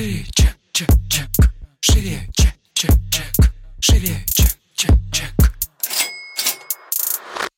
Шире, чек, чек, чек. Шире, чек, чек, чек. Шире, чек, чек, чек.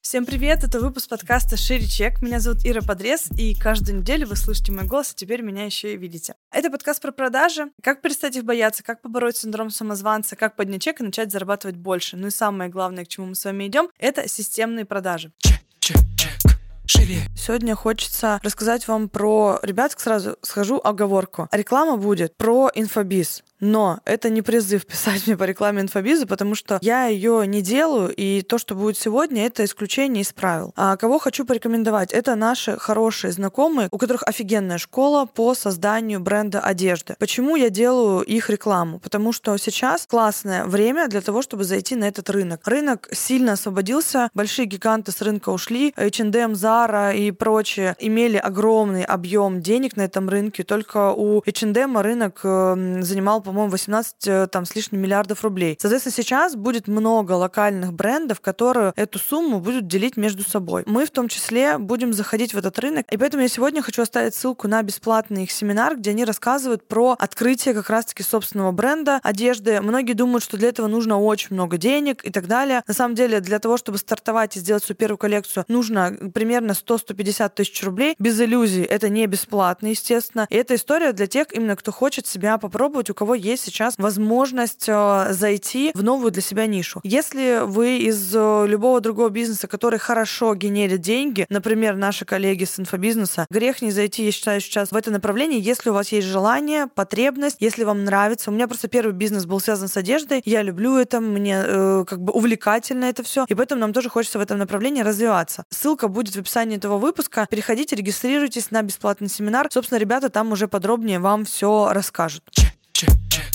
Всем привет, это выпуск подкаста «Шире чек». Меня зовут Ира Подрез, и каждую неделю вы слышите мой голос, а теперь меня еще и видите. Это подкаст про продажи, как перестать их бояться, как побороть синдром самозванца, как поднять чек и начать зарабатывать больше. Ну и самое главное, к чему мы с вами идем, это системные продажи. Чек, чек, чек. Шире. Сегодня хочется рассказать вам про... Ребят, сразу схожу оговорку. Реклама будет про инфобиз. Но это не призыв писать мне по рекламе инфобиза, потому что я ее не делаю, и то, что будет сегодня, это исключение из правил. А кого хочу порекомендовать? Это наши хорошие знакомые, у которых офигенная школа по созданию бренда одежды. Почему я делаю их рекламу? Потому что сейчас классное время для того, чтобы зайти на этот рынок. Рынок сильно освободился, большие гиганты с рынка ушли, H&M, Zara и прочие имели огромный объем денег на этом рынке, только у H&M рынок эм, занимал, по по-моему, 18 э, там, с лишним миллиардов рублей. Соответственно, сейчас будет много локальных брендов, которые эту сумму будут делить между собой. Мы в том числе будем заходить в этот рынок, и поэтому я сегодня хочу оставить ссылку на бесплатный их семинар, где они рассказывают про открытие как раз-таки собственного бренда одежды. Многие думают, что для этого нужно очень много денег и так далее. На самом деле, для того, чтобы стартовать и сделать свою первую коллекцию, нужно примерно 100-150 тысяч рублей. Без иллюзий. Это не бесплатно, естественно. И эта история для тех, именно кто хочет себя попробовать, у кого есть сейчас возможность э, зайти в новую для себя нишу. Если вы из э, любого другого бизнеса, который хорошо генерит деньги, например, наши коллеги с инфобизнеса, грех не зайти, я считаю, сейчас в это направление, если у вас есть желание, потребность, если вам нравится. У меня просто первый бизнес был связан с одеждой, я люблю это, мне э, как бы увлекательно это все, и поэтому нам тоже хочется в этом направлении развиваться. Ссылка будет в описании этого выпуска. Переходите, регистрируйтесь на бесплатный семинар. Собственно, ребята там уже подробнее вам все расскажут. Чек, чек, чек.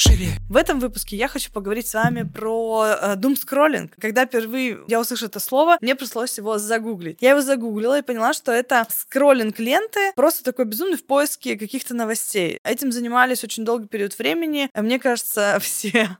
Шире. В этом выпуске я хочу поговорить с вами про э, scrolling. Когда впервые я услышала это слово, мне пришлось его загуглить. Я его загуглила и поняла, что это скроллинг ленты, просто такой безумный в поиске каких-то новостей. Этим занимались очень долгий период времени. Мне кажется, все.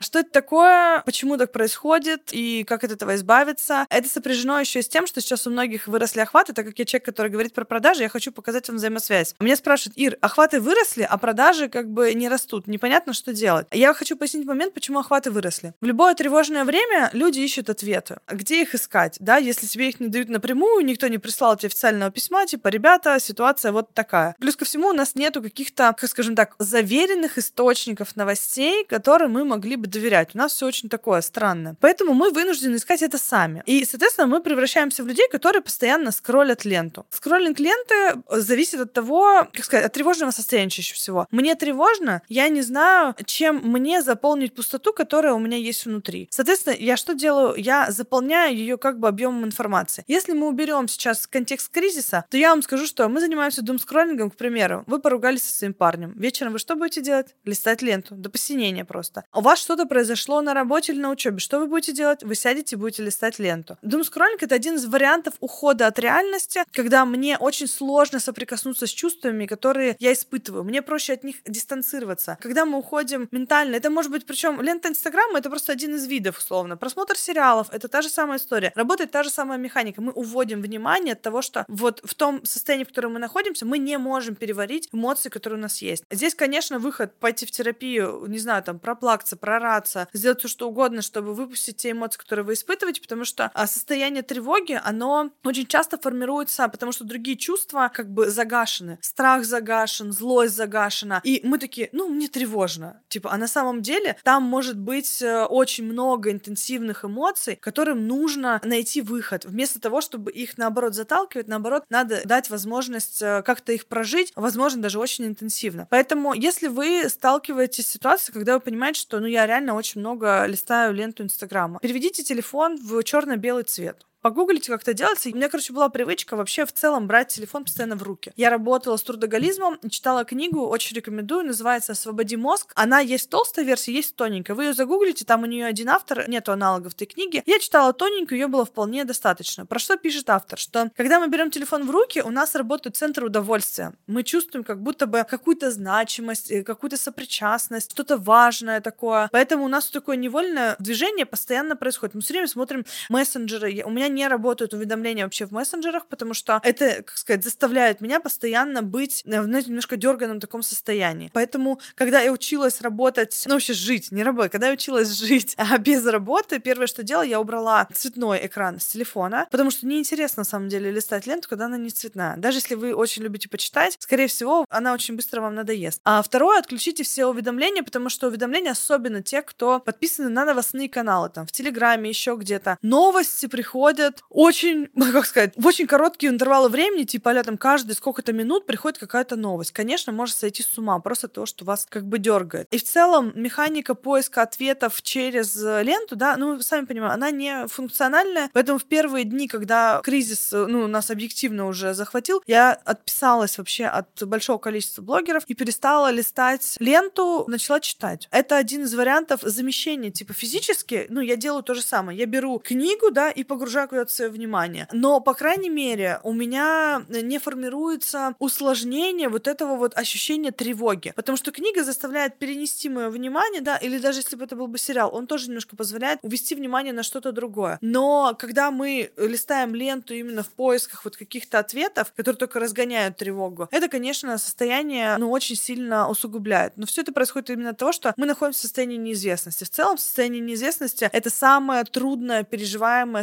Что это такое, почему так происходит и как от этого избавиться? Это сопряжено еще и с тем, что сейчас у многих выросли охваты, так как я человек, который говорит про продажи, я хочу показать вам взаимосвязь. Меня спрашивают, Ир, охваты выросли, а продажи как бы не растут. Непонятно, что что делать. Я хочу пояснить момент, почему охваты выросли. В любое тревожное время люди ищут ответы. Где их искать? Да, если тебе их не дают напрямую, никто не прислал тебе официального письма, типа, ребята, ситуация вот такая. Плюс ко всему у нас нету каких-то, как скажем так, заверенных источников новостей, которым мы могли бы доверять. У нас все очень такое странное. Поэтому мы вынуждены искать это сами. И, соответственно, мы превращаемся в людей, которые постоянно скроллят ленту. Скроллинг ленты зависит от того, как сказать, от тревожного состояния чаще всего. Мне тревожно, я не знаю, чем мне заполнить пустоту, которая у меня есть внутри. Соответственно, я что делаю? Я заполняю ее как бы объемом информации. Если мы уберем сейчас контекст кризиса, то я вам скажу, что мы занимаемся думскроллингом, к примеру. Вы поругались со своим парнем. Вечером вы что будете делать? Листать ленту. До посинения просто. У вас что-то произошло на работе или на учебе. Что вы будете делать? Вы сядете и будете листать ленту. Думскроллинг — это один из вариантов ухода от реальности, когда мне очень сложно соприкоснуться с чувствами, которые я испытываю. Мне проще от них дистанцироваться. Когда мы уходим уходим ментально. Это может быть, причем лента Инстаграма это просто один из видов, условно. Просмотр сериалов это та же самая история. Работает та же самая механика. Мы уводим внимание от того, что вот в том состоянии, в котором мы находимся, мы не можем переварить эмоции, которые у нас есть. Здесь, конечно, выход пойти в терапию, не знаю, там, проплакаться, прораться, сделать все, что угодно, чтобы выпустить те эмоции, которые вы испытываете, потому что а, состояние тревоги, оно очень часто формируется, потому что другие чувства как бы загашены. Страх загашен, злость загашена. И мы такие, ну, мне тревожно. Типа, а на самом деле там может быть э, очень много интенсивных эмоций, которым нужно найти выход. Вместо того, чтобы их, наоборот, заталкивать, наоборот, надо дать возможность э, как-то их прожить, возможно, даже очень интенсивно. Поэтому, если вы сталкиваетесь с ситуацией, когда вы понимаете, что, ну, я реально очень много листаю ленту Инстаграма, переведите телефон в черно-белый цвет погуглите, как это делается. У меня, короче, была привычка вообще в целом брать телефон постоянно в руки. Я работала с трудоголизмом, читала книгу, очень рекомендую, называется «Освободи мозг». Она есть толстая версия, есть тоненькая. Вы ее загуглите, там у нее один автор, нету аналогов этой книги. Я читала тоненькую, ее было вполне достаточно. Про что пишет автор? Что когда мы берем телефон в руки, у нас работают центры удовольствия. Мы чувствуем как будто бы какую-то значимость, э, какую-то сопричастность, что-то важное такое. Поэтому у нас такое невольное движение постоянно происходит. Мы все время смотрим мессенджеры. У меня не работают уведомления вообще в мессенджерах, потому что это, как сказать, заставляет меня постоянно быть э, в немножко дерганом таком состоянии. Поэтому, когда я училась работать, ну вообще жить, не работать, когда я училась жить а без работы, первое, что делала, я убрала цветной экран с телефона, потому что неинтересно, на самом деле, листать ленту, когда она не цветная. Даже если вы очень любите почитать, скорее всего, она очень быстро вам надоест. А второе, отключите все уведомления, потому что уведомления особенно те, кто подписаны на новостные каналы, там, в Телеграме, еще где-то. Новости приходят очень, как сказать, в очень короткие интервалы времени, типа, а там каждые сколько-то минут приходит какая-то новость. Конечно, может сойти с ума, просто то, что вас как бы дергает. И в целом механика поиска ответов через ленту, да, ну, вы сами понимаете, она не функциональная, поэтому в первые дни, когда кризис, ну, нас объективно уже захватил, я отписалась вообще от большого количества блогеров и перестала листать ленту, начала читать. Это один из вариантов замещения, типа физически, ну, я делаю то же самое. Я беру книгу, да, и погружаю куда-то свое внимание. Но, по крайней мере, у меня не формируется усложнение вот этого вот ощущения тревоги. Потому что книга заставляет перенести мое внимание, да, или даже если бы это был бы сериал, он тоже немножко позволяет увести внимание на что-то другое. Но когда мы листаем ленту именно в поисках вот каких-то ответов, которые только разгоняют тревогу, это, конечно, состояние, ну, очень сильно усугубляет. Но все это происходит именно от того, что мы находимся в состоянии неизвестности. В целом, состояние неизвестности — это самое трудное переживаемое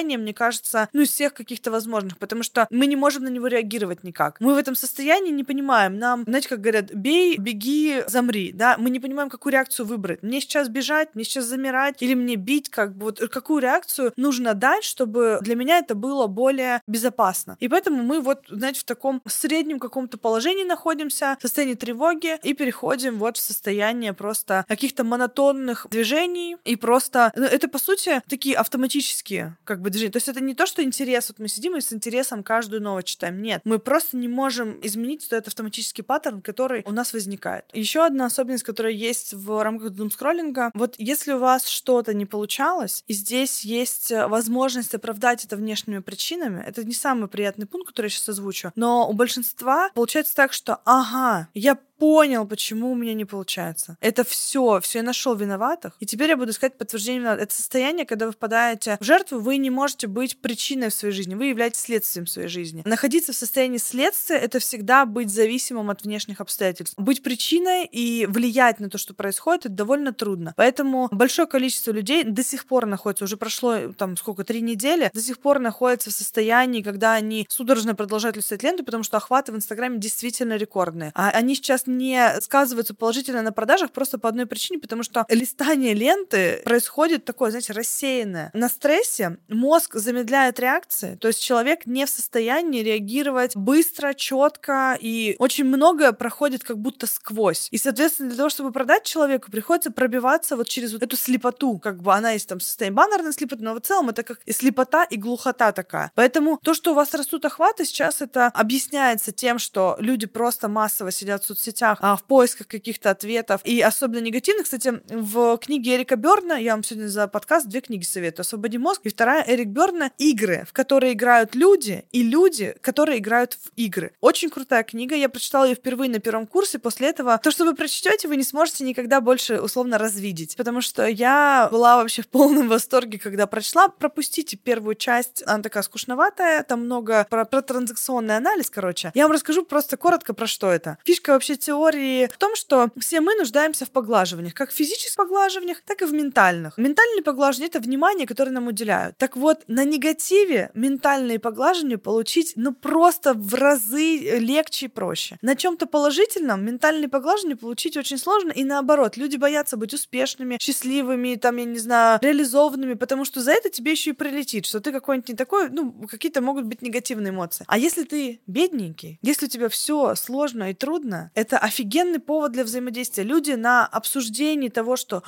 состояние, мне кажется, ну, из всех каких-то возможных, потому что мы не можем на него реагировать никак. Мы в этом состоянии не понимаем. Нам, знаете, как говорят, бей, беги, замри, да? Мы не понимаем, какую реакцию выбрать. Мне сейчас бежать, мне сейчас замирать или мне бить, как бы вот какую реакцию нужно дать, чтобы для меня это было более безопасно. И поэтому мы вот, знаете, в таком среднем каком-то положении находимся, в состоянии тревоги и переходим вот в состояние просто каких-то монотонных движений и просто... Ну, это, по сути, такие автоматические как бы движения. То есть это не то, что интерес, вот мы сидим и с интересом каждую новость читаем. Нет, мы просто не можем изменить этот автоматический паттерн, который у нас возникает. Еще одна особенность, которая есть в рамках думскроллинга, вот если у вас что-то не получалось, и здесь есть возможность оправдать это внешними причинами, это не самый приятный пункт, который я сейчас озвучу, но у большинства получается так, что ага, я понял, почему у меня не получается. Это все, все я нашел виноватых, и теперь я буду искать подтверждение виноватых. Это состояние, когда вы впадаете в жертву, вы не можете быть причиной в своей жизни, вы являетесь следствием своей жизни. Находиться в состоянии следствия — это всегда быть зависимым от внешних обстоятельств. Быть причиной и влиять на то, что происходит, это довольно трудно. Поэтому большое количество людей до сих пор находится, уже прошло там сколько, три недели, до сих пор находятся в состоянии, когда они судорожно продолжают листать ленту, потому что охваты в Инстаграме действительно рекордные. А они сейчас не сказываются положительно на продажах просто по одной причине, потому что листание ленты происходит такое, знаете, рассеянное. На стрессе мозг замедляет реакции, то есть человек не в состоянии реагировать быстро, четко, и очень многое проходит как будто сквозь. И, соответственно, для того, чтобы продать человеку, приходится пробиваться вот через вот эту слепоту, как бы она есть там состояние баннерной слепоты, но в целом это как и слепота, и глухота такая. Поэтому то, что у вас растут охваты, сейчас это объясняется тем, что люди просто массово сидят в соцсетях, соцсетях а, в поисках каких-то ответов. И особенно негативных, кстати, в книге Эрика Берна, я вам сегодня за подкаст две книги советую. «Освободи мозг» и вторая Эрик Берна «Игры», в которые играют люди, и люди, которые играют в игры. Очень крутая книга, я прочитала ее впервые на первом курсе, после этого то, что вы прочтете, вы не сможете никогда больше условно развидеть, потому что я была вообще в полном восторге, когда прочла. Пропустите первую часть, она такая скучноватая, там много про, про транзакционный анализ, короче. Я вам расскажу просто коротко про что это. Фишка вообще теории в том, что все мы нуждаемся в поглаживаниях, как в физических поглаживаниях, так и в ментальных. Ментальные поглаживания — это внимание, которое нам уделяют. Так вот, на негативе ментальные поглаживания получить, ну, просто в разы легче и проще. На чем-то положительном ментальные поглаживания получить очень сложно, и наоборот, люди боятся быть успешными, счастливыми, там, я не знаю, реализованными, потому что за это тебе еще и прилетит, что ты какой-нибудь не такой, ну, какие-то могут быть негативные эмоции. А если ты бедненький, если у тебя все сложно и трудно, это офигенный повод для взаимодействия. Люди на обсуждении того, что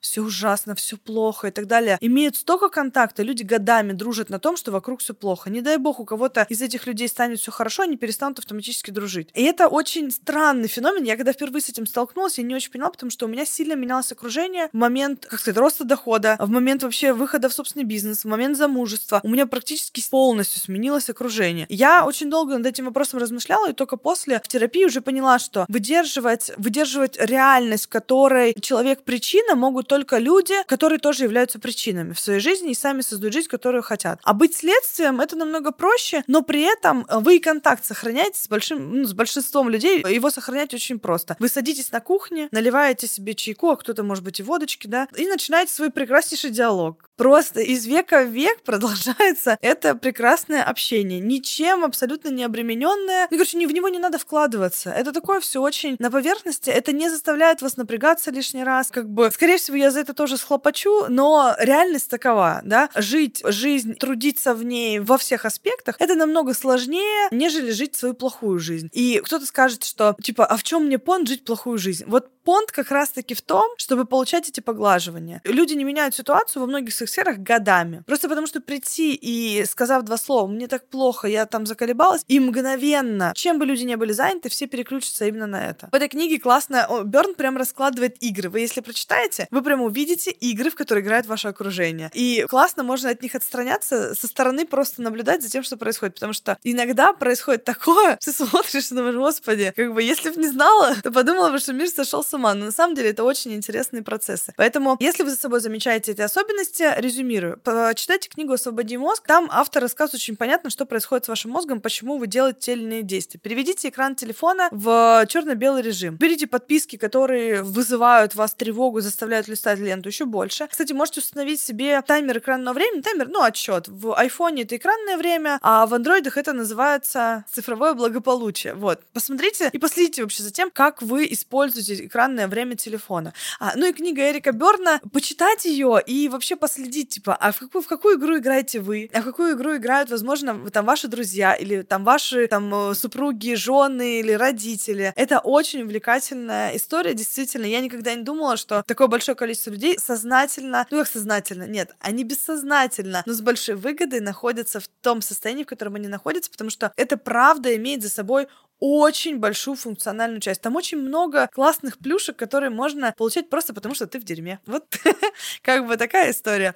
все ужасно, все плохо и так далее, имеют столько контакта, люди годами дружат на том, что вокруг все плохо. Не дай бог, у кого-то из этих людей станет все хорошо, они перестанут автоматически дружить. И это очень странный феномен. Я когда впервые с этим столкнулась, я не очень поняла, потому что у меня сильно менялось окружение в момент, как сказать, роста дохода, в момент вообще выхода в собственный бизнес, в момент замужества. У меня практически полностью сменилось окружение. Я очень долго над этим вопросом размышляла, и только после в терапии уже поняла, что выдерживать, выдерживать реальность, которой человек причина, могут только люди, которые тоже являются причинами в своей жизни и сами создают жизнь, которую хотят. А быть следствием это намного проще, но при этом вы и контакт сохраняете с большим, ну, с большинством людей. Его сохранять очень просто. Вы садитесь на кухне, наливаете себе чайку, а кто-то, может быть, и водочки, да, и начинаете свой прекраснейший диалог. Просто из века в век продолжается это прекрасное общение, ничем абсолютно не обремененное. Ну, короче, в него не надо вкладываться. Это такое все очень на поверхности. Это не заставляет вас напрягаться лишний раз. Как бы, скорее всего, я за это тоже схлопочу, но реальность такова, да. Жить жизнь, трудиться в ней во всех аспектах, это намного сложнее, нежели жить свою плохую жизнь. И кто-то скажет, что, типа, а в чем мне понт жить плохую жизнь? Вот понт как раз-таки в том, чтобы получать эти поглаживания. Люди не меняют ситуацию во многих своих сферах годами. Просто потому что прийти и сказав два слова, мне так плохо, я там заколебалась, и мгновенно, чем бы люди не были заняты, все переключатся именно на это. В этой книге классно, Берн прям раскладывает игры. Вы если прочитаете, вы прям увидите игры, в которые играет ваше окружение. И классно можно от них отстраняться, со стороны просто наблюдать за тем, что происходит. Потому что иногда происходит такое, ты смотришь и думаешь, господи, как бы если бы не знала, то подумала бы, что мир сошел с ума. Но на самом деле это очень интересные процессы. Поэтому, если вы за собой замечаете эти особенности, резюмирую. Почитайте книгу «Освободи мозг». Там автор рассказывает очень понятно, что происходит с вашим мозгом, почему вы делаете те или иные действия. Переведите экран телефона в черно-белый режим. Берите подписки, которые вызывают вас тревогу, заставляют листать ленту еще больше. Кстати, можете установить себе таймер экранного времени, таймер, ну, отчет. В айфоне это экранное время, а в андроидах это называется цифровое благополучие. Вот. Посмотрите и последите вообще за тем, как вы используете экран экранное время телефона. А, ну и книга Эрика Берна, почитать ее и вообще последить, типа, а в какую, в какую игру играете вы? А в какую игру играют, возможно, там ваши друзья или там ваши там э, супруги, жены или родители. Это очень увлекательная история, действительно. Я никогда не думала, что такое большое количество людей сознательно, ну как сознательно, нет, они бессознательно, но с большой выгодой находятся в том состоянии, в котором они находятся, потому что это правда имеет за собой очень большую функциональную часть. Там очень много классных плюшек, которые можно получать просто потому, что ты в дерьме. Вот как бы такая история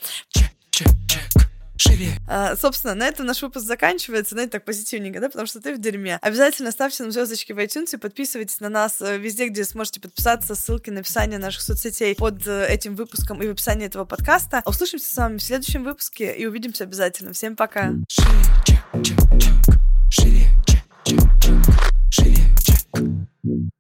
живее. А, собственно, на этом наш выпуск заканчивается, знаете, так позитивненько, да, потому что ты в дерьме. Обязательно ставьте нам звездочки в iTunes и подписывайтесь на нас э, везде, где сможете подписаться, ссылки на описание наших соцсетей под э, этим выпуском и в описании этого подкаста. Услышимся с вами в следующем выпуске и увидимся обязательно. Всем пока! Шире, чек, чек, чек. Шире, чек, чек. Шире, чек.